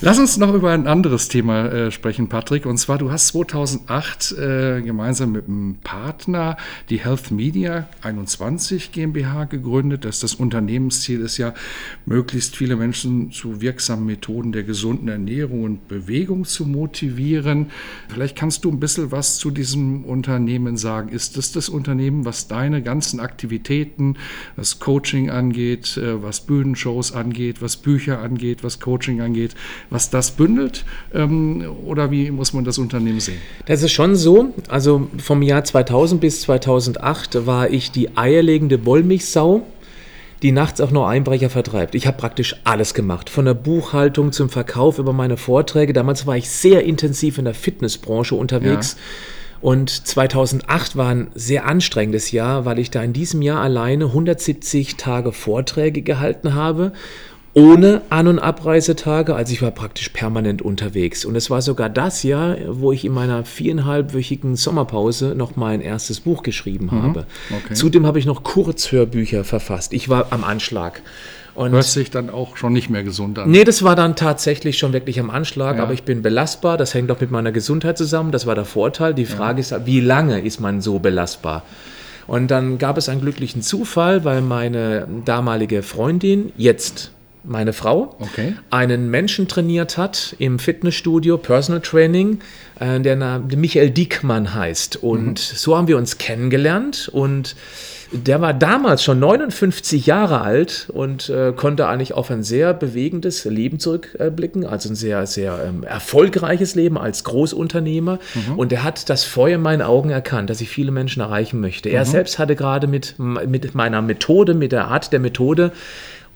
Lass uns noch über ein anderes Thema äh, sprechen, Patrick. Und zwar, du hast 2008 äh, gemeinsam mit einem Partner die Health Media 21 GmbH gegründet. Das, das Unternehmensziel ist ja, möglichst viele Menschen zu wirksamen Methoden der gesunden Ernährung und Bewegung zu motivieren. Vielleicht kannst du ein bisschen was zu diesem Unternehmen sagen. Ist das das Unternehmen, was deine ganzen Aktivitäten, was Coaching angeht, äh, was Bühnenshows angeht, was Bücher angeht, was Coaching angeht, was das bündelt? Ähm, oder wie muss man das Unternehmen sehen? Das ist schon so. Also vom Jahr 2000 bis 2008 war ich die eierlegende Wollmilchsau die nachts auch nur Einbrecher vertreibt. Ich habe praktisch alles gemacht, von der Buchhaltung zum Verkauf über meine Vorträge. Damals war ich sehr intensiv in der Fitnessbranche unterwegs. Ja. Und 2008 war ein sehr anstrengendes Jahr, weil ich da in diesem Jahr alleine 170 Tage Vorträge gehalten habe ohne An- und Abreisetage. Also ich war praktisch permanent unterwegs. Und es war sogar das Jahr, wo ich in meiner viereinhalbwöchigen Sommerpause noch mein erstes Buch geschrieben mhm. habe. Okay. Zudem habe ich noch Kurzhörbücher verfasst. Ich war am Anschlag. Und Hört sich dann auch schon nicht mehr gesund an. Nee, das war dann tatsächlich schon wirklich am Anschlag, ja. aber ich bin belastbar. Das hängt auch mit meiner Gesundheit zusammen. Das war der Vorteil. Die Frage ja. ist, wie lange ist man so belastbar? Und dann gab es einen glücklichen Zufall, weil meine damalige Freundin, jetzt meine Frau, okay. einen Menschen trainiert hat im Fitnessstudio, Personal Training, äh, der Michael Diekmann heißt. Und mhm. so haben wir uns kennengelernt und der war damals schon 59 Jahre alt und äh, konnte eigentlich auf ein sehr bewegendes Leben zurückblicken, also ein sehr, sehr ähm, erfolgreiches Leben als Großunternehmer. Mhm. Und er hat das Feuer in meinen Augen erkannt, dass ich viele Menschen erreichen möchte. Mhm. Er selbst hatte gerade mit, mit meiner Methode, mit der Art der Methode,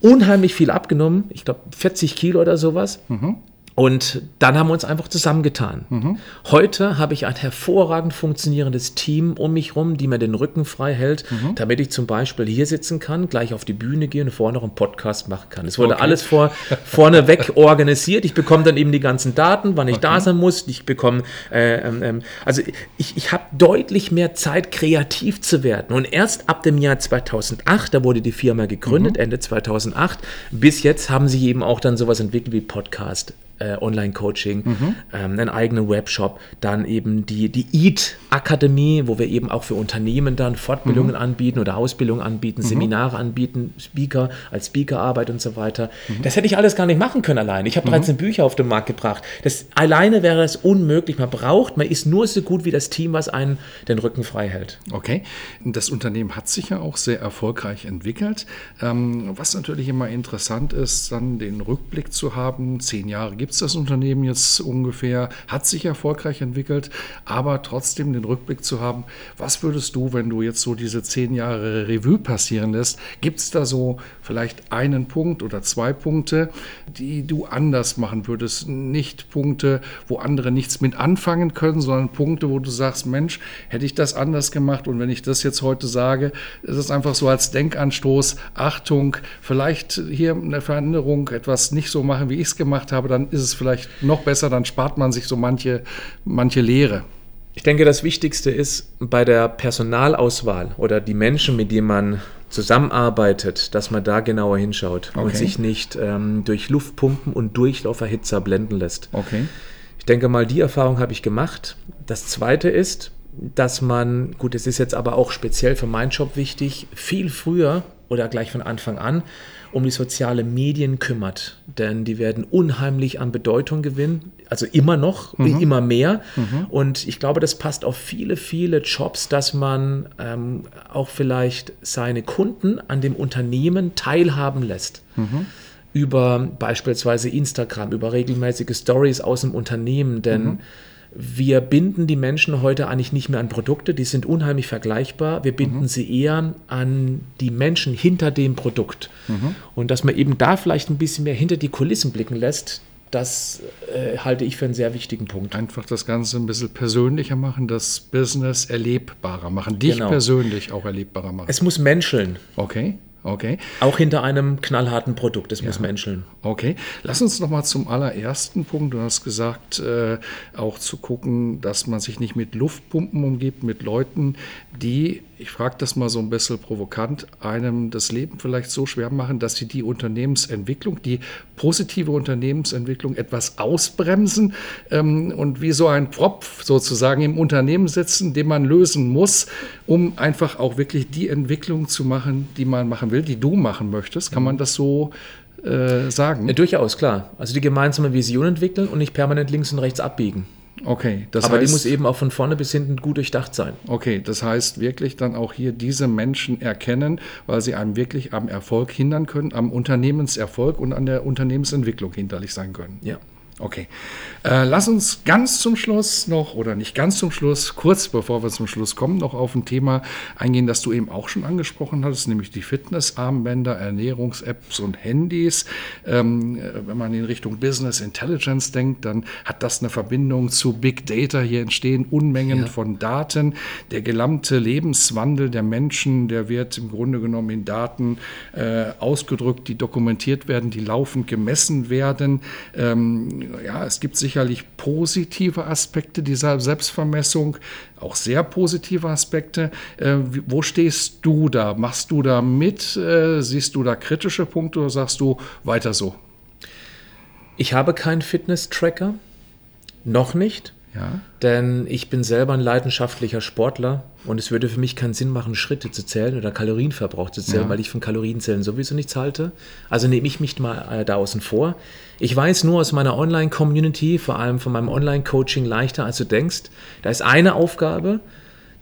unheimlich viel abgenommen. Ich glaube 40 Kilo oder sowas. Mhm. Und dann haben wir uns einfach zusammengetan. Mhm. Heute habe ich ein hervorragend funktionierendes Team um mich herum, die mir den Rücken frei hält, mhm. damit ich zum Beispiel hier sitzen kann, gleich auf die Bühne gehen und vorne noch einen Podcast machen kann. Es wurde okay. alles vor, vorneweg organisiert. Ich bekomme dann eben die ganzen Daten, wann ich okay. da sein muss. Ich bekomme, äh, äh, also ich, ich habe deutlich mehr Zeit, kreativ zu werden. Und erst ab dem Jahr 2008, da wurde die Firma gegründet, mhm. Ende 2008, bis jetzt haben sie eben auch dann sowas entwickelt wie Podcast äh, Online-Coaching, mhm. ähm, einen eigenen Webshop, dann eben die, die EAT-Akademie, wo wir eben auch für Unternehmen dann Fortbildungen mhm. anbieten oder Ausbildungen anbieten, mhm. Seminare anbieten, Speaker als Speakerarbeit und so weiter. Mhm. Das hätte ich alles gar nicht machen können alleine. Ich habe 13 mhm. Bücher auf den Markt gebracht. Das, alleine wäre das unmöglich. Man braucht, man ist nur so gut wie das Team, was einen den Rücken frei hält. Okay. Das Unternehmen hat sich ja auch sehr erfolgreich entwickelt. Ähm, was natürlich immer interessant ist, dann den Rückblick zu haben. Zehn Jahre gibt gibt es das Unternehmen jetzt ungefähr, hat sich erfolgreich entwickelt, aber trotzdem den Rückblick zu haben, was würdest du, wenn du jetzt so diese zehn Jahre Revue passieren lässt, gibt es da so vielleicht einen Punkt oder zwei Punkte, die du anders machen würdest? Nicht Punkte, wo andere nichts mit anfangen können, sondern Punkte, wo du sagst, Mensch, hätte ich das anders gemacht und wenn ich das jetzt heute sage, ist es einfach so als Denkanstoß, Achtung, vielleicht hier eine Veränderung, etwas nicht so machen, wie ich es gemacht habe, dann ist ist es vielleicht noch besser, dann spart man sich so manche, manche Lehre. Ich denke, das Wichtigste ist bei der Personalauswahl oder die Menschen, mit denen man zusammenarbeitet, dass man da genauer hinschaut okay. und sich nicht ähm, durch Luftpumpen und Durchlauferhitzer blenden lässt. Okay. Ich denke mal, die Erfahrung habe ich gemacht. Das Zweite ist, dass man, gut, es ist jetzt aber auch speziell für meinen Job wichtig, viel früher oder gleich von Anfang an um die sozialen Medien kümmert. Denn die werden unheimlich an Bedeutung gewinnen, also immer noch, mhm. immer mehr. Mhm. Und ich glaube, das passt auf viele, viele Jobs, dass man ähm, auch vielleicht seine Kunden an dem Unternehmen teilhaben lässt. Mhm. Über beispielsweise Instagram, über regelmäßige Stories aus dem Unternehmen. Denn mhm wir binden die Menschen heute eigentlich nicht mehr an Produkte, die sind unheimlich vergleichbar. Wir binden mhm. sie eher an die Menschen hinter dem Produkt. Mhm. Und dass man eben da vielleicht ein bisschen mehr hinter die Kulissen blicken lässt, das äh, halte ich für einen sehr wichtigen Punkt. Einfach das Ganze ein bisschen persönlicher machen, das Business erlebbarer machen, dich genau. persönlich auch erlebbarer machen. Es muss menscheln. Okay. Okay. Auch hinter einem knallharten Produkt, das ja. muss menscheln. Okay. Lass uns noch mal zum allerersten Punkt. Du hast gesagt, äh, auch zu gucken, dass man sich nicht mit Luftpumpen umgibt, mit Leuten, die ich frage das mal so ein bisschen provokant, einem das Leben vielleicht so schwer machen, dass sie die Unternehmensentwicklung, die positive Unternehmensentwicklung etwas ausbremsen ähm, und wie so ein Propf sozusagen im Unternehmen sitzen, den man lösen muss, um einfach auch wirklich die Entwicklung zu machen, die man machen will, die du machen möchtest. Kann man das so äh, sagen? Ja, durchaus, klar. Also die gemeinsame Vision entwickeln und nicht permanent links und rechts abbiegen. Okay, das Aber heißt, die muss eben auch von vorne bis hinten gut durchdacht sein. Okay, das heißt wirklich dann auch hier diese Menschen erkennen, weil sie einem wirklich am Erfolg hindern können, am Unternehmenserfolg und an der Unternehmensentwicklung hinterlich sein können. Ja. Okay. Äh, lass uns ganz zum Schluss noch, oder nicht ganz zum Schluss, kurz bevor wir zum Schluss kommen, noch auf ein Thema eingehen, das du eben auch schon angesprochen hattest, nämlich die Fitnessarmbänder, Ernährungs-Apps und Handys. Ähm, äh, wenn man in Richtung Business Intelligence denkt, dann hat das eine Verbindung zu Big Data. Hier entstehen Unmengen ja. von Daten. Der gesamte Lebenswandel der Menschen, der wird im Grunde genommen in Daten äh, ausgedrückt, die dokumentiert werden, die laufend gemessen werden. Ähm, ja, es gibt sicherlich positive Aspekte dieser Selbstvermessung, auch sehr positive Aspekte. Äh, wo stehst du da? Machst du da mit? Äh, siehst du da kritische Punkte oder sagst du weiter so? Ich habe keinen Fitness-Tracker. Noch nicht. Ja. Denn ich bin selber ein leidenschaftlicher Sportler und es würde für mich keinen Sinn machen, Schritte zu zählen oder Kalorienverbrauch zu zählen, ja. weil ich von Kalorienzählen sowieso nichts halte. Also nehme ich mich mal äh, da außen vor. Ich weiß nur aus meiner Online-Community, vor allem von meinem Online-Coaching leichter, als du denkst. Da ist eine Aufgabe,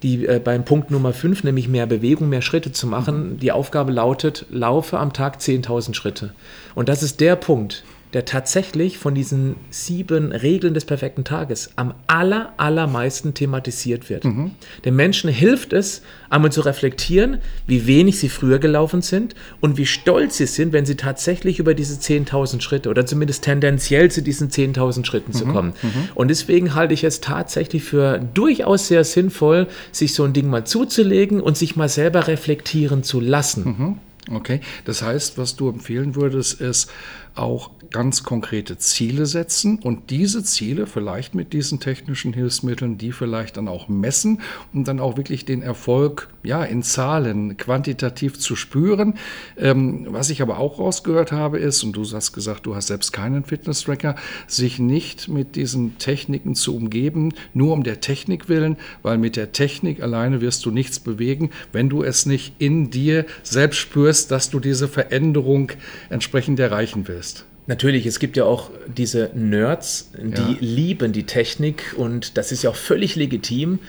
die äh, beim Punkt Nummer 5, nämlich mehr Bewegung, mehr Schritte zu machen. Die Aufgabe lautet, laufe am Tag 10.000 Schritte. Und das ist der Punkt, der tatsächlich von diesen sieben Regeln des perfekten Tages am aller, allermeisten thematisiert wird. Mhm. Den Menschen hilft es, einmal zu reflektieren, wie wenig sie früher gelaufen sind und wie stolz sie sind, wenn sie tatsächlich über diese 10.000 Schritte oder zumindest tendenziell zu diesen 10.000 Schritten mhm. zu kommen. Mhm. Und deswegen halte ich es tatsächlich für durchaus sehr sinnvoll, sich so ein Ding mal zuzulegen und sich mal selber reflektieren zu lassen. Mhm. Okay, das heißt, was du empfehlen würdest, ist auch ganz konkrete Ziele setzen und diese Ziele vielleicht mit diesen technischen Hilfsmitteln, die vielleicht dann auch messen und dann auch wirklich den Erfolg ja in Zahlen quantitativ zu spüren. Ähm, was ich aber auch rausgehört habe ist, und du hast gesagt, du hast selbst keinen Fitness-Tracker, sich nicht mit diesen Techniken zu umgeben, nur um der Technik willen, weil mit der Technik alleine wirst du nichts bewegen, wenn du es nicht in dir selbst spürst, dass du diese Veränderung entsprechend erreichen willst. Natürlich, es gibt ja auch diese Nerds, die ja. lieben die Technik und das ist ja auch völlig legitim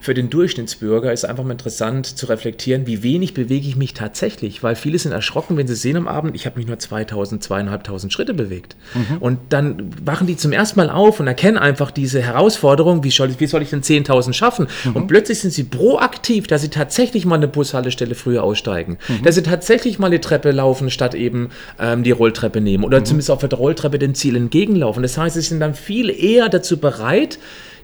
für den Durchschnittsbürger ist einfach mal interessant zu reflektieren, wie wenig bewege ich mich tatsächlich, weil viele sind erschrocken, wenn sie sehen am Abend, ich habe mich nur 2000, 2500 Schritte bewegt. Mhm. Und dann wachen die zum ersten Mal auf und erkennen einfach diese Herausforderung, wie soll, wie soll ich denn 10.000 schaffen? Mhm. Und plötzlich sind sie proaktiv, dass sie tatsächlich mal eine Bushaltestelle früher aussteigen, mhm. dass sie tatsächlich mal die Treppe laufen, statt eben ähm, die Rolltreppe nehmen oder mhm. zumindest auf der Rolltreppe dem Ziel entgegenlaufen. Das heißt, sie sind dann viel eher dazu bereit,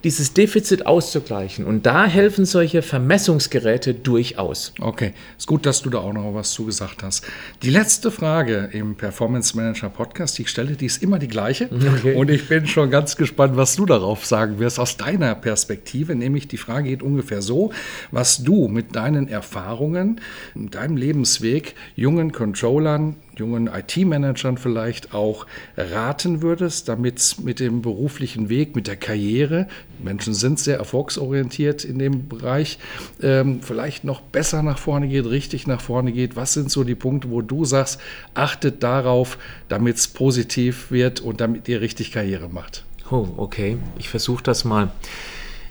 dieses Defizit auszugleichen. Und da helfen solche Vermessungsgeräte durchaus. Okay, ist gut, dass du da auch noch was zugesagt hast. Die letzte Frage im Performance Manager Podcast, die ich stelle, die ist immer die gleiche. Okay. Und ich bin schon ganz gespannt, was du darauf sagen wirst aus deiner Perspektive. Nämlich die Frage geht ungefähr so, was du mit deinen Erfahrungen, deinem Lebensweg jungen Controllern jungen IT-Managern vielleicht auch raten würdest, damit es mit dem beruflichen Weg, mit der Karriere, Menschen sind sehr erfolgsorientiert in dem Bereich, ähm, vielleicht noch besser nach vorne geht, richtig nach vorne geht? Was sind so die Punkte, wo du sagst, achtet darauf, damit es positiv wird und damit ihr richtig Karriere macht? Oh, okay. Ich versuche das mal.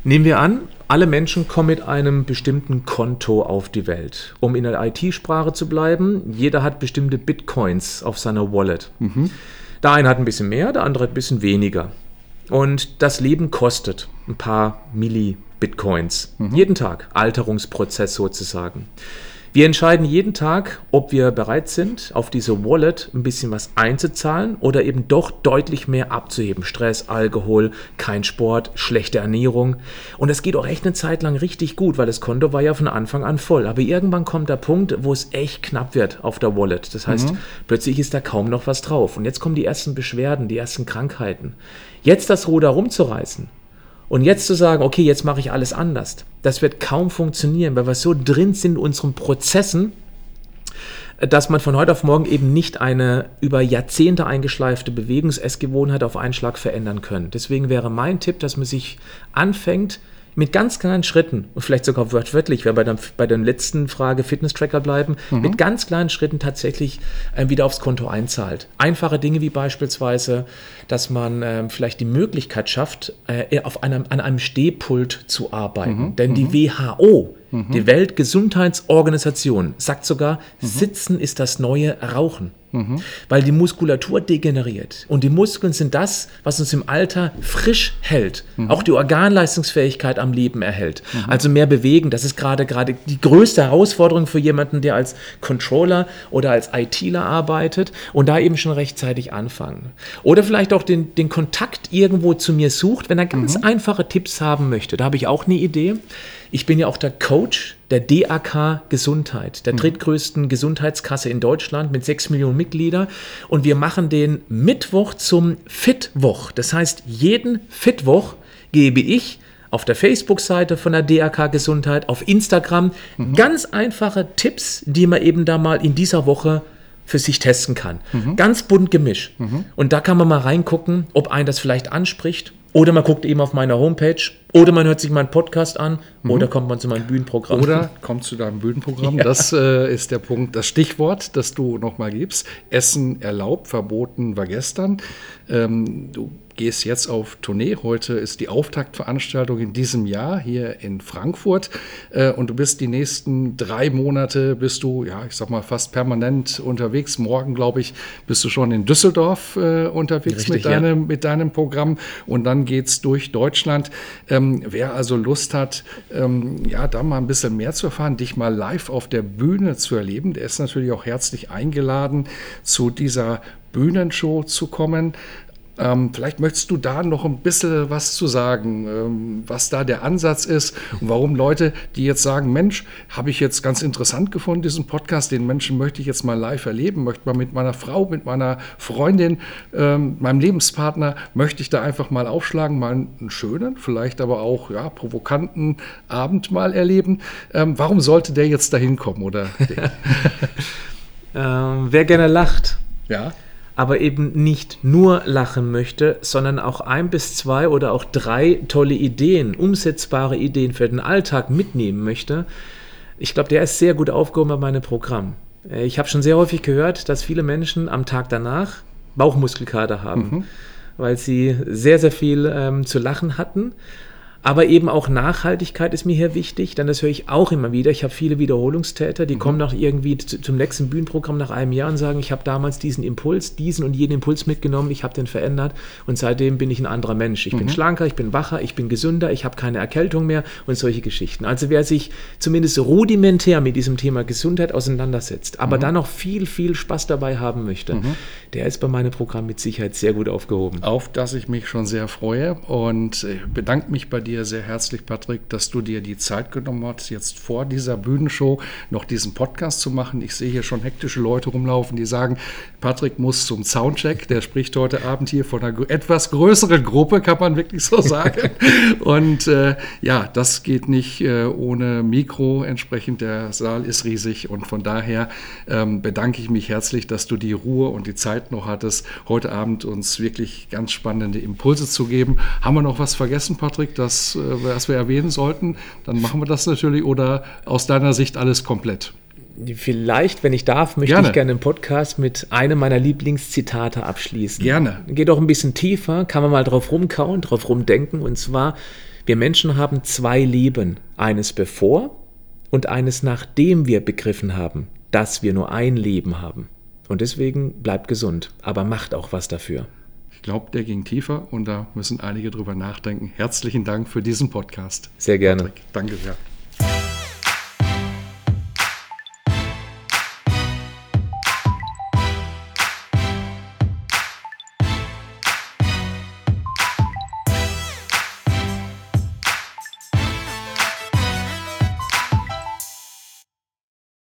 Nehmen wir an, alle Menschen kommen mit einem bestimmten Konto auf die Welt. Um in der IT-Sprache zu bleiben, jeder hat bestimmte Bitcoins auf seiner Wallet. Mhm. Der eine hat ein bisschen mehr, der andere ein bisschen weniger. Und das Leben kostet. ein paar Milli-Bitcoins. Mhm. Jeden Tag. Alterungsprozess sozusagen. Wir entscheiden jeden Tag, ob wir bereit sind, auf diese Wallet ein bisschen was einzuzahlen oder eben doch deutlich mehr abzuheben. Stress, Alkohol, kein Sport, schlechte Ernährung. Und das geht auch echt eine Zeit lang richtig gut, weil das Konto war ja von Anfang an voll. Aber irgendwann kommt der Punkt, wo es echt knapp wird auf der Wallet. Das heißt, mhm. plötzlich ist da kaum noch was drauf. Und jetzt kommen die ersten Beschwerden, die ersten Krankheiten. Jetzt das Ruder rumzureißen und jetzt zu sagen, okay, jetzt mache ich alles anders, das wird kaum funktionieren, weil wir so drin sind in unseren Prozessen, dass man von heute auf morgen eben nicht eine über Jahrzehnte eingeschleifte Bewegungsessgewohnheit auf einen Schlag verändern können. Deswegen wäre mein Tipp, dass man sich anfängt, mit ganz kleinen Schritten, und vielleicht sogar wörtlich, wenn wir bei, bei der letzten Frage Fitness-Tracker bleiben, mhm. mit ganz kleinen Schritten tatsächlich äh, wieder aufs Konto einzahlt. Einfache Dinge wie beispielsweise, dass man äh, vielleicht die Möglichkeit schafft, äh, auf einem, an einem Stehpult zu arbeiten. Mhm. Denn die mhm. WHO Mhm. Die Weltgesundheitsorganisation sagt sogar, mhm. Sitzen ist das neue Rauchen. Mhm. Weil die Muskulatur degeneriert. Und die Muskeln sind das, was uns im Alter frisch hält. Mhm. Auch die Organleistungsfähigkeit am Leben erhält. Mhm. Also mehr bewegen. Das ist gerade gerade die größte Herausforderung für jemanden, der als Controller oder als ITler arbeitet und da eben schon rechtzeitig anfangen. Oder vielleicht auch den, den Kontakt irgendwo zu mir sucht, wenn er ganz mhm. einfache Tipps haben möchte. Da habe ich auch eine Idee. Ich bin ja auch der Coach der DAK Gesundheit, der mhm. drittgrößten Gesundheitskasse in Deutschland mit sechs Millionen Mitgliedern. Und wir machen den Mittwoch zum Fitwoch. Das heißt, jeden Fitwoch gebe ich auf der Facebook-Seite von der DAK Gesundheit, auf Instagram mhm. ganz einfache Tipps, die man eben da mal in dieser Woche für sich testen kann. Mhm. Ganz bunt gemischt. Mhm. Und da kann man mal reingucken, ob einen das vielleicht anspricht oder man guckt eben auf meiner Homepage. Oder man hört sich meinen Podcast an. Mhm. Oder kommt man zu meinem Bühnenprogramm. Oder kommt zu deinem Bühnenprogramm. Ja. Das äh, ist der Punkt, das Stichwort, das du nochmal gibst. Essen erlaubt, verboten war gestern. Ähm, du gehst jetzt auf Tournee. Heute ist die Auftaktveranstaltung in diesem Jahr hier in Frankfurt. Äh, und du bist die nächsten drei Monate, bist du, ja, ich sag mal, fast permanent unterwegs. Morgen, glaube ich, bist du schon in Düsseldorf äh, unterwegs Richtig, mit, deinem, ja. mit deinem Programm. Und dann geht es durch Deutschland. Ähm, wer also Lust hat, ähm, ja, da mal ein bisschen mehr zu erfahren, dich mal live auf der Bühne zu erleben, der ist natürlich auch herzlich eingeladen, zu dieser Bühnenshow zu kommen. Ähm, vielleicht möchtest du da noch ein bisschen was zu sagen, ähm, was da der Ansatz ist und warum Leute, die jetzt sagen, Mensch, habe ich jetzt ganz interessant gefunden, diesen Podcast, den Menschen möchte ich jetzt mal live erleben, möchte mal mit meiner Frau, mit meiner Freundin, ähm, meinem Lebenspartner, möchte ich da einfach mal aufschlagen, mal einen schönen, vielleicht aber auch ja, provokanten Abend mal erleben. Ähm, warum sollte der jetzt dahin kommen? Oder ähm, wer gerne lacht. Ja aber eben nicht nur lachen möchte, sondern auch ein bis zwei oder auch drei tolle Ideen, umsetzbare Ideen für den Alltag mitnehmen möchte, ich glaube, der ist sehr gut aufgehoben bei meinem Programm. Äh, ich habe schon sehr häufig gehört, dass viele Menschen am Tag danach Bauchmuskelkater haben, mhm. weil sie sehr, sehr viel ähm, zu lachen hatten aber eben auch Nachhaltigkeit ist mir hier wichtig, denn das höre ich auch immer wieder. Ich habe viele Wiederholungstäter, die mhm. kommen nach irgendwie zum nächsten Bühnenprogramm nach einem Jahr und sagen, ich habe damals diesen Impuls, diesen und jeden Impuls mitgenommen, ich habe den verändert und seitdem bin ich ein anderer Mensch. Ich mhm. bin schlanker, ich bin wacher, ich bin gesünder, ich habe keine Erkältung mehr und solche Geschichten. Also wer sich zumindest rudimentär mit diesem Thema Gesundheit auseinandersetzt, aber mhm. dann noch viel, viel Spaß dabei haben möchte, mhm. Der ist bei meinem Programm mit Sicherheit sehr gut aufgehoben. Auf das ich mich schon sehr freue und äh, bedanke mich bei dir dir sehr herzlich, Patrick, dass du dir die Zeit genommen hast, jetzt vor dieser Bühnenshow noch diesen Podcast zu machen. Ich sehe hier schon hektische Leute rumlaufen, die sagen, Patrick muss zum Soundcheck. Der spricht heute Abend hier von einer etwas größeren Gruppe, kann man wirklich so sagen. Und äh, ja, das geht nicht äh, ohne Mikro. Entsprechend, der Saal ist riesig und von daher ähm, bedanke ich mich herzlich, dass du die Ruhe und die Zeit noch hattest, heute Abend uns wirklich ganz spannende Impulse zu geben. Haben wir noch was vergessen, Patrick, das, äh, was wir erwähnen sollten? Dann machen wir das natürlich oder aus deiner Sicht alles komplett? Vielleicht, wenn ich darf, möchte gerne. ich gerne den Podcast mit einem meiner Lieblingszitate abschließen. Gerne. Geht auch ein bisschen tiefer, kann man mal drauf rumkauen, drauf rumdenken. Und zwar, wir Menschen haben zwei Leben. Eines bevor und eines nachdem wir begriffen haben, dass wir nur ein Leben haben. Und deswegen bleibt gesund, aber macht auch was dafür. Ich glaube, der ging tiefer und da müssen einige drüber nachdenken. Herzlichen Dank für diesen Podcast. Sehr gerne. Patrick, danke sehr.